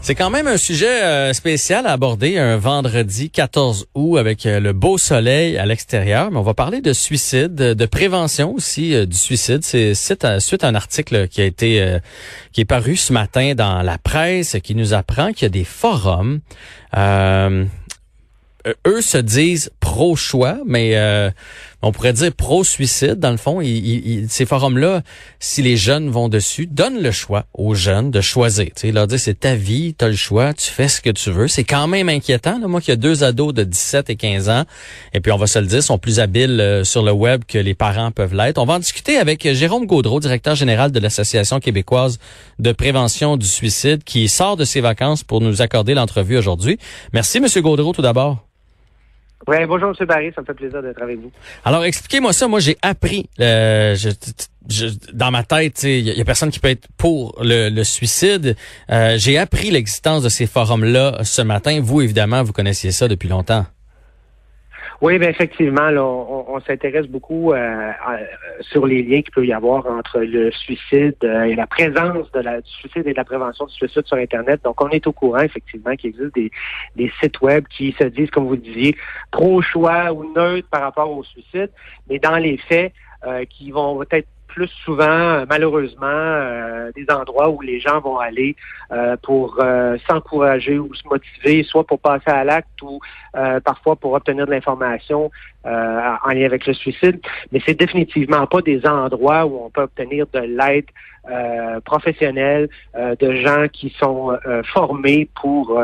C'est quand même un sujet euh, spécial à aborder un vendredi 14 août avec euh, le beau soleil à l'extérieur, mais on va parler de suicide, de prévention aussi euh, du suicide. C'est suite à un article qui a été qui est paru ce matin dans la presse qui nous apprend qu'il y a des forums eux se disent pro-choix, mais euh, on pourrait dire pro-suicide. Dans le fond, ces forums-là, si les jeunes vont dessus, donnent le choix aux jeunes de choisir. Tu leur dire c'est ta vie, tu as le choix, tu fais ce que tu veux. C'est quand même inquiétant. Là. Moi qui ai deux ados de 17 et 15 ans, et puis on va se le dire, sont plus habiles euh, sur le web que les parents peuvent l'être. On va en discuter avec Jérôme Gaudreau, directeur général de l'Association québécoise de prévention du suicide, qui sort de ses vacances pour nous accorder l'entrevue aujourd'hui. Merci, Monsieur Gaudreau, tout d'abord. Oui, bonjour M. Barry, ça me fait plaisir d'être avec vous. Alors, expliquez-moi ça. Moi, j'ai appris, euh, dans ma tête, il y, a personne qui peut être pour le, suicide. Euh, j'ai appris l'existence de ces forums-là ce matin. Vous, évidemment, vous connaissiez ça depuis longtemps. Oui, bien effectivement, là, on, s'intéresse beaucoup euh, sur les liens qu'il peut y avoir entre le suicide euh, et la présence de la, du suicide et de la prévention du suicide sur Internet. Donc, on est au courant, effectivement, qu'il existe des, sites web qui se disent, comme vous disiez, pro-choix ou neutres par rapport au suicide, mais dans les faits, euh, qui vont être plus souvent, euh, malheureusement, euh, des endroits où les gens vont aller euh, pour s'encourager ou se motiver, soit pour passer à l'acte ou parfois pour obtenir de l'information en lien avec le suicide. Mais c'est définitivement pas des endroits où on peut obtenir de l'aide euh, euh, de gens qui sont euh, formés pour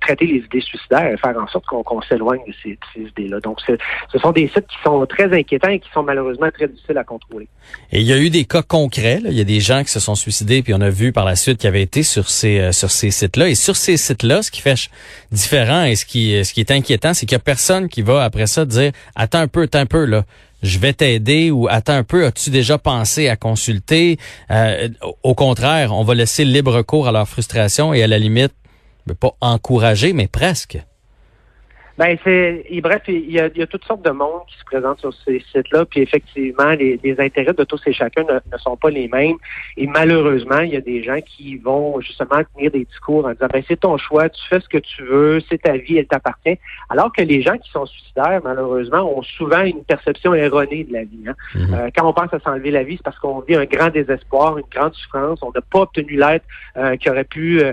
traiter les idées suicidaires et faire en sorte qu'on s'éloigne de ces, idées-là. Donc, ce sont des sites qui sont très inquiétants et qui sont malheureusement très difficiles à contrôler. Et il y a eu des cas concrets. Il y a des gens qui se sont suicidés, puis on a vu par la suite qu'ils avaient été sur ces sur ces sites-là. Et sur ces sites-là, ce qui fait différent et ce qui ce qui est inquiétant, c'est qu'il y a personne qui va après ça dire attends un peu, attends un peu là je vais t'aider ou attends un peu, as-tu déjà pensé à consulter? Euh, au contraire, on va laisser libre cours à leur frustration et à la limite, pas encourager, mais presque. Ben c'est bref, il y, a, il y, a, toutes sortes de monde qui se présentent sur ces sites-là, puis effectivement, les, les, intérêts de tous et chacun ne, sont pas les mêmes. Et malheureusement, il y a des gens qui vont justement tenir des discours en disant ben c'est ton choix, tu fais ce que tu veux, c'est ta vie, elle t'appartient. Alors que les gens qui sont suicidaires, malheureusement, ont souvent une perception erronée de la vie. Hein. Mm-hmm. Euh, quand on pense à s'enlever la vie, c'est parce qu'on vit un grand désespoir, une grande souffrance, on n'a pas obtenu l'aide euh, qui aurait pu euh,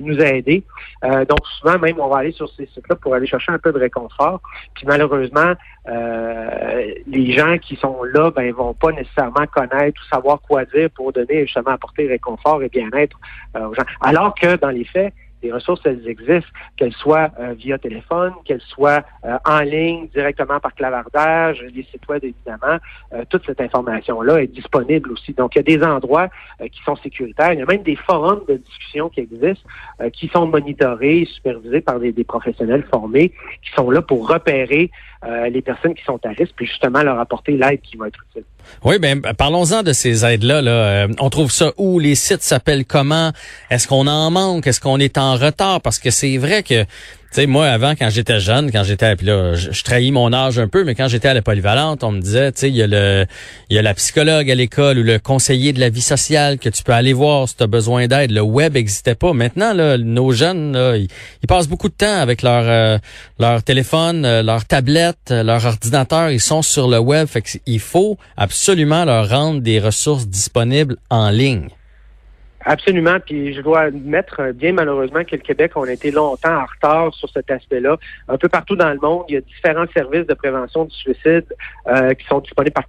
nous aider. donc souvent, même, on va aller sur ces sites-là pour aller chercher un peu de réconfort. Puis malheureusement, euh, les gens qui sont là, ben, vont pas nécessairement connaître ou savoir quoi dire pour donner justement apporter réconfort et bien-être euh, aux gens. Alors que dans les faits, les ressources, elles existent, qu'elles soient euh, via téléphone, qu'elles soient euh, en ligne, directement par clavardage, les sites web, évidemment. Euh, toute cette information-là est disponible aussi. Donc, il y a des endroits qui sont sécuritaires. Il y a même des forums de discussion qui existent, qui sont monitorés supervisés par des, des, professionnels formés, qui sont là pour repérer les personnes qui sont à risque, puis justement leur apporter l'aide qui va être utile. Oui, ben parlons-en de ces aides-là. Là. on trouve ça où? Les sites s'appellent comment? Est-ce qu'on en manque? Est-ce qu'on est en retard? Parce que c'est vrai que sais, moi, avant, quand j'étais jeune, quand j'étais, puis là, je, trahis mon âge un peu, mais quand j'étais à la polyvalente, on me disait, tu il y a le, il y a la psychologue à l'école ou le conseiller de la vie sociale que tu peux aller voir si tu as besoin d'aide. Le web n'existait pas. Maintenant, là, nos jeunes, ils, passent beaucoup de temps avec leur, euh, leur téléphone, euh, leur tablette, euh, leur ordinateur. Ils sont sur le web. Fait faut absolument leur rendre des ressources disponibles en ligne. Absolument. Puis je dois admettre, euh, bien malheureusement, que le Québec, on a été longtemps en retard sur cet aspect-là. Un peu partout dans le monde, il y a différents services de prévention du suicide euh, qui sont disponibles par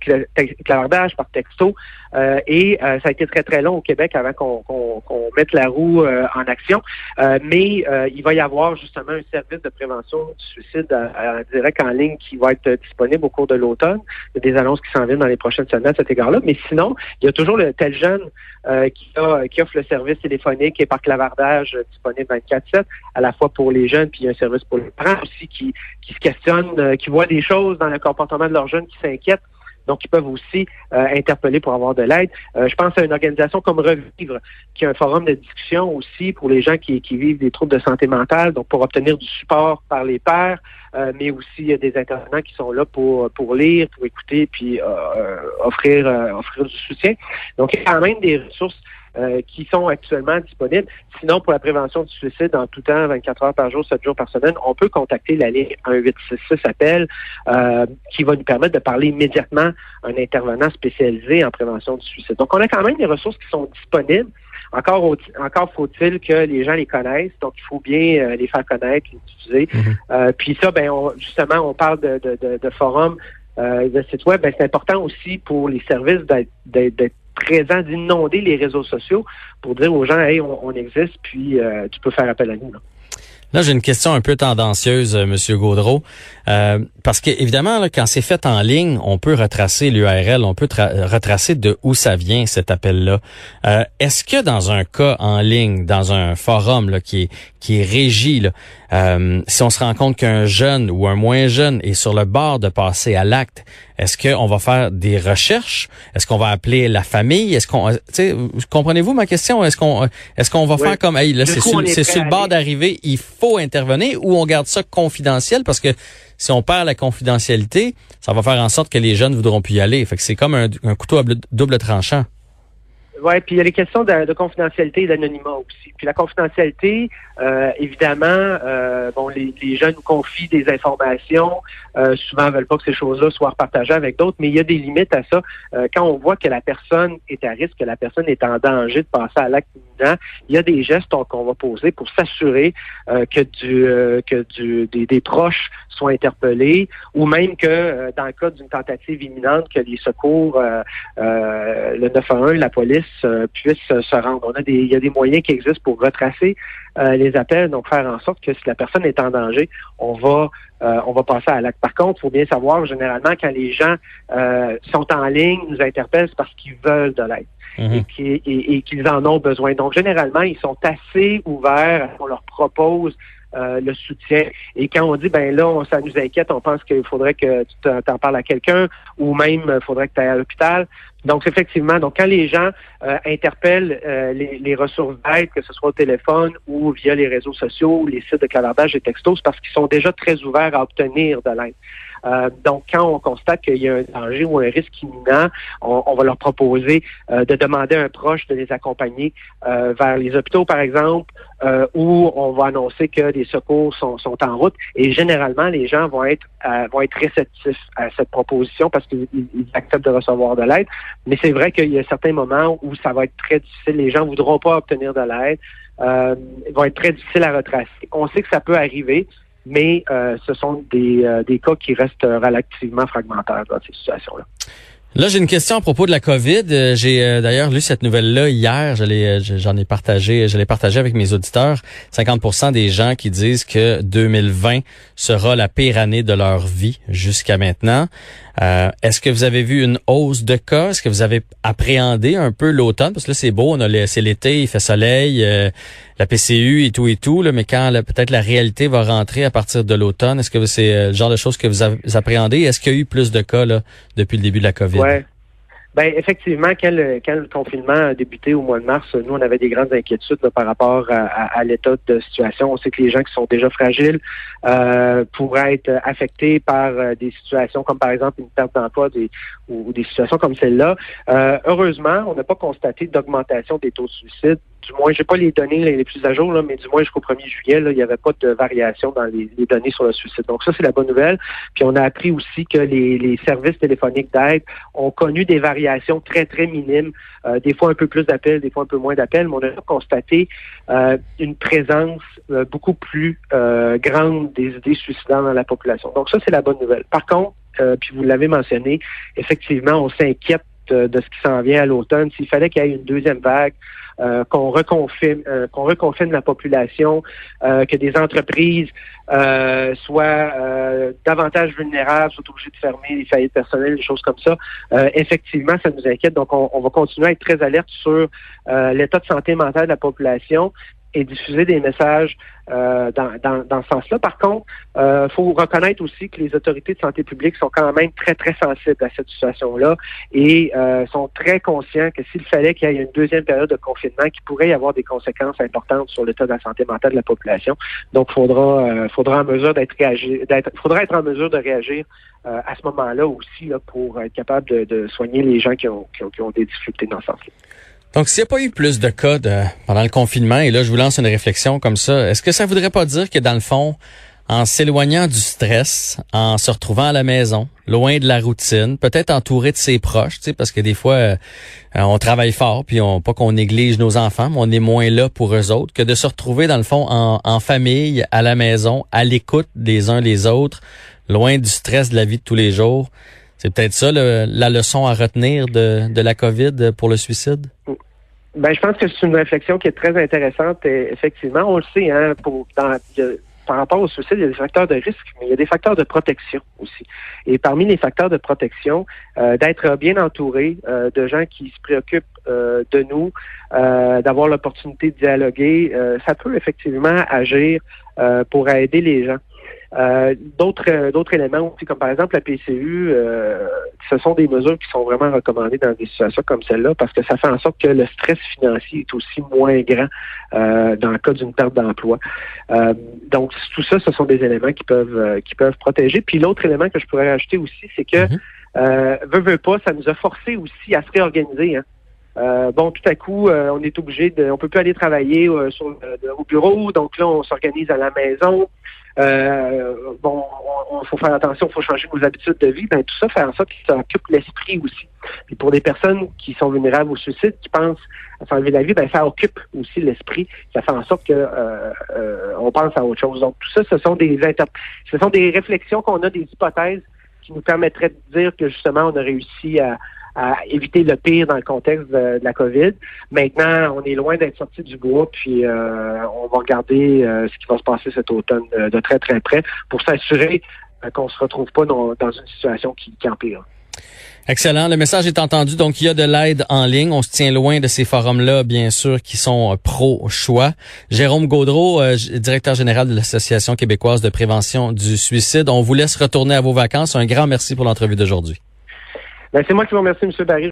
clavardage, par texto. Euh, et ça a été très, très long au Québec avant qu'on mette la roue en action. mais il va y avoir justement un service de prévention du suicide direct en ligne qui va être disponible au cours de l'automne. Il y a des annonces qui s'en viennent dans les prochaines semaines à cet égard-là. Mais sinon, il y a toujours le tel jeune qui a, qui a le service téléphonique et par clavardage euh, disponible 24-7, à la fois pour les jeunes, puis un service pour les parents aussi qui, qui se questionnent, euh, qui voient des choses dans le comportement de leurs jeunes qui s'inquiètent. Donc, ils peuvent aussi euh, interpeller pour avoir de l'aide. je pense à une organisation comme Revivre, qui a un forum de discussion aussi pour les gens qui, qui vivent des troubles de santé mentale, donc pour obtenir du support par les pairs, mais aussi des intervenants qui sont là pour, pour lire, pour écouter, puis offrir, offrir du soutien. Donc, il y a quand même des ressources qui sont actuellement disponibles. Sinon, pour la prévention du suicide, en tout temps, 24 heures par jour, 7 jours par semaine, on peut contacter la ligne 1866 appel qui va nous permettre de parler immédiatement à un intervenant spécialisé en prévention du suicide. Donc, on a quand même des ressources qui sont disponibles. Encore, encore faut-il que les gens les connaissent, donc il faut bien euh, les faire connaître, les utiliser. Mhm. Euh, puis ça, ben justement, on parle de, de, de, forums, euh, de sites web, ben, c'est important aussi pour les services d'être présents, d'inonder les réseaux sociaux pour dire aux gens, hey, on, existe, puis tu peux faire appel à nous. Là, j'ai une question un peu tendancieuse, euh, Monsieur Gaudreau, euh, parce que évidemment, là, quand c'est fait en ligne, on peut retracer l'URL, on peut retracer de où ça vient cet appel-là. Euh, est-ce que dans un cas en ligne, dans un forum là, qui est qui est régi, là, euh, si on se rend compte qu'un jeune ou un moins jeune est sur le bord de passer à l'acte, est-ce qu'on va faire des recherches? Est-ce qu'on va appeler la famille? Est-ce qu'on, comprenez-vous ma question? Est-ce qu'on, est-ce qu'on va faire comme, hey, là, c'est sur, sur le bord d'arriver, il faut intervenir, ou on garde ça confidentiel? Parce que si on perd la confidentialité, ça va faire en sorte que les jeunes voudront plus y aller. Fait que c'est comme un, un couteau à double tranchant. Oui, puis il y a les questions de, confidentialité et d'anonymat aussi. Puis la confidentialité, euh, évidemment, euh, bon, les, les, jeunes nous confient des informations. Euh, souvent, veulent pas que ces choses-là soient partagées avec d'autres, mais il y a des limites à ça. Euh, quand on voit que la personne est à risque, que la personne est en danger de passer à l'acte imminent, il y a des gestes qu'on va poser pour s'assurer que du que du des, des, proches soient interpellés, ou même que dans le cas d'une tentative imminente, que les secours, le 911, la police euh, puissent se rendre. On a des, il y a des moyens qui existent pour retracer euh, les appels, donc faire en sorte que si la personne est en danger, on va euh, on va passer à l'acte. Par contre, il faut bien savoir, généralement, quand les gens sont en ligne, nous interpellent, c'est parce qu'ils veulent de l'aide. Mhm. et qu'ils en ont besoin. Donc, généralement, ils sont assez ouverts à ce qu'on leur propose le soutien. Et quand on dit, ben là, ça nous inquiète, on pense qu'il faudrait que tu t'en parles à quelqu'un ou même il faudrait que tu ailles à l'hôpital, donc, effectivement, donc quand les gens euh, interpellent euh, les, ressources d'aide, que ce soit au téléphone ou via les réseaux sociaux, les sites de clavardage et textos, c'est parce qu'ils sont déjà très ouverts à obtenir de l'aide. Euh, donc, quand on constate qu'il y a un danger ou un risque imminent, on, va leur proposer de demander à un proche de les accompagner vers les hôpitaux, par exemple, où on va annoncer que des secours sont, sont, en route. Et généralement, les gens vont être vont être réceptifs à cette proposition parce qu'ils acceptent de recevoir de l'aide. Mais c'est vrai qu'il y a certains moments où ça va être très difficile. Les gens ne voudront pas obtenir de l'aide. Euh, vont être très difficiles à retracer. On sait que ça peut arriver, mais euh, ce sont des, euh, des cas qui restent relativement fragmentaires dans ces situations-là. Là, j'ai une question à propos de la COVID. Euh, j'ai euh, d'ailleurs lu cette nouvelle-là hier. Euh, j'en ai partagé, je l'ai partagé avec mes auditeurs. 50% des gens qui disent que 2020 sera la pire année de leur vie jusqu'à maintenant. Euh, Est-ce que vous avez vu une hausse de cas? Est-ce que vous avez appréhendé un peu l'automne? Parce que là, c'est beau, on a c'est l'été, il fait soleil, la PCU et tout et tout, mais quand peut-être la réalité va rentrer à partir de l'automne, est-ce que c'est le genre de choses que vous appréhendez? Est-ce qu'il y a eu plus de cas depuis le début de la COVID? Ouais. Ben effectivement, quand le, confinement a débuté au mois de mars, nous, on avait des grandes inquiétudes par rapport à, l'état de situation. On sait que les gens qui sont déjà fragiles euh, pourraient être affectés par euh, des situations comme par exemple une perte d'emploi ou, des situations comme celle-là. Euh, heureusement, on n'a pas constaté d'augmentation des taux de suicide du moins, j'ai pas les données les plus à jour, là, mais du moins jusqu'au 1er juillet, là, il n'y avait pas de variation dans les, données sur le suicide. Donc ça, c'est la bonne nouvelle. Puis on a appris aussi que les, les services téléphoniques d'aide ont connu des variations très, très minimes, euh, des fois un peu plus d'appels, des fois un peu moins d'appels, mais on a constaté euh, une présence euh, beaucoup plus grande des idées suicidantes dans la population. Donc ça, c'est la bonne nouvelle. Par contre, puis vous l'avez mentionné, effectivement, on s'inquiète de ce qui s'en vient à l'automne. S'il fallait qu'il y ait une deuxième vague, euh, qu'on reconfine, euh, qu'on la population, euh, que des entreprises soient davantage vulnérables, soient obligées de fermer les faillites personnelles, des choses comme ça. effectivement, ça nous inquiète. Donc, on, on, va continuer à être très alerte sur l'état de santé mentale de la population et diffuser des messages euh, dans, dans, dans, ce sens-là. Par contre, il euh, faut reconnaître aussi que les autorités de santé publique sont quand même très, très sensibles à cette situation-là et euh, sont très conscients que s'il fallait qu'il y ait une deuxième période de confinement, qui pourrait y avoir des conséquences importantes sur l'état de la santé mentale de la population. Donc, faudra, euh, faudra en mesure d'être d'être, faudra être en mesure de réagir euh, à ce moment-là aussi là, pour être capable de, de, soigner les gens qui ont, qui ont, qui ont des difficultés dans ce sens-là. Donc, s'il n'y a pas eu plus de cas pendant le confinement, et là, je vous lance une réflexion comme ça, est-ce que ça voudrait pas dire que dans le fond, en s'éloignant du stress, en se retrouvant à la maison, loin de la routine, peut-être entouré de ses proches, tu parce que des fois, euh, on travaille fort, puis on, pas qu'on néglige nos enfants, mais on est moins là pour eux autres, que de se retrouver, dans le fond, en, en famille, à la maison, à l'écoute des uns des autres, loin du stress de la vie de tous les jours. C'est peut-être ça la leçon à retenir de, de la COVID pour le suicide? Ben, je pense que c'est une réflexion qui est très intéressante. Effectivement, on le sait, hein, par rapport au suicide, il y a des facteurs de risque, mais il y a des facteurs de protection aussi. Et parmi les facteurs de protection, euh, d'être bien entouré euh, de gens qui se préoccupent euh, de nous, d'avoir l'opportunité de dialoguer, ça peut effectivement agir pour aider les gens. Euh, d'autres euh, d'autres éléments aussi, comme par exemple la PCU, euh, ce sont des mesures qui sont vraiment recommandées dans des situations comme celle-là parce que ça fait en sorte que le stress financier est aussi moins grand dans le cas d'une perte d'emploi. donc tout ça, ce sont des éléments qui peuvent qui peuvent protéger. Puis l'autre élément que je pourrais rajouter aussi, c'est que mm veut, veut pas, ça nous a forcé aussi à se réorganiser. Hein. Bon, tout à coup, on est obligé de, on peut plus aller travailler sur, au bureau, donc là, on s'organise à la maison. Euh, bon, il faut faire attention, faut changer nos habitudes de vie. Ben, tout ça fait en sorte que ça occupe l'esprit aussi. Puis pour des personnes qui sont vulnérables au suicide, qui pensent à s'enlever la vie, ben, ça occupe aussi l'esprit. Ça fait en sorte que euh, euh, on pense à autre chose. Donc tout ça, ce sont des ce sont des réflexions qu'on a, des hypothèses qui nous permettraient de dire que justement on a réussi à, à éviter le pire dans le contexte de, la COVID. Maintenant, on est loin d'être sorti du bois, puis euh, on va regarder euh, ce qui va se passer cet automne euh, de très très près pour s'assurer qu'on se retrouve pas dans, une situation qui, qui empire. Excellent. Le message est entendu. Donc, il y a de l'aide en ligne. On se tient loin de ces forums-là, bien sûr, qui sont pro-choix. Jérôme Gaudreau, directeur général de l'Association québécoise de prévention du suicide. On vous laisse retourner à vos vacances. Un grand merci pour l'entrevue d'aujourd'hui. Ben, c'est moi qui vous remercie, M. Barry.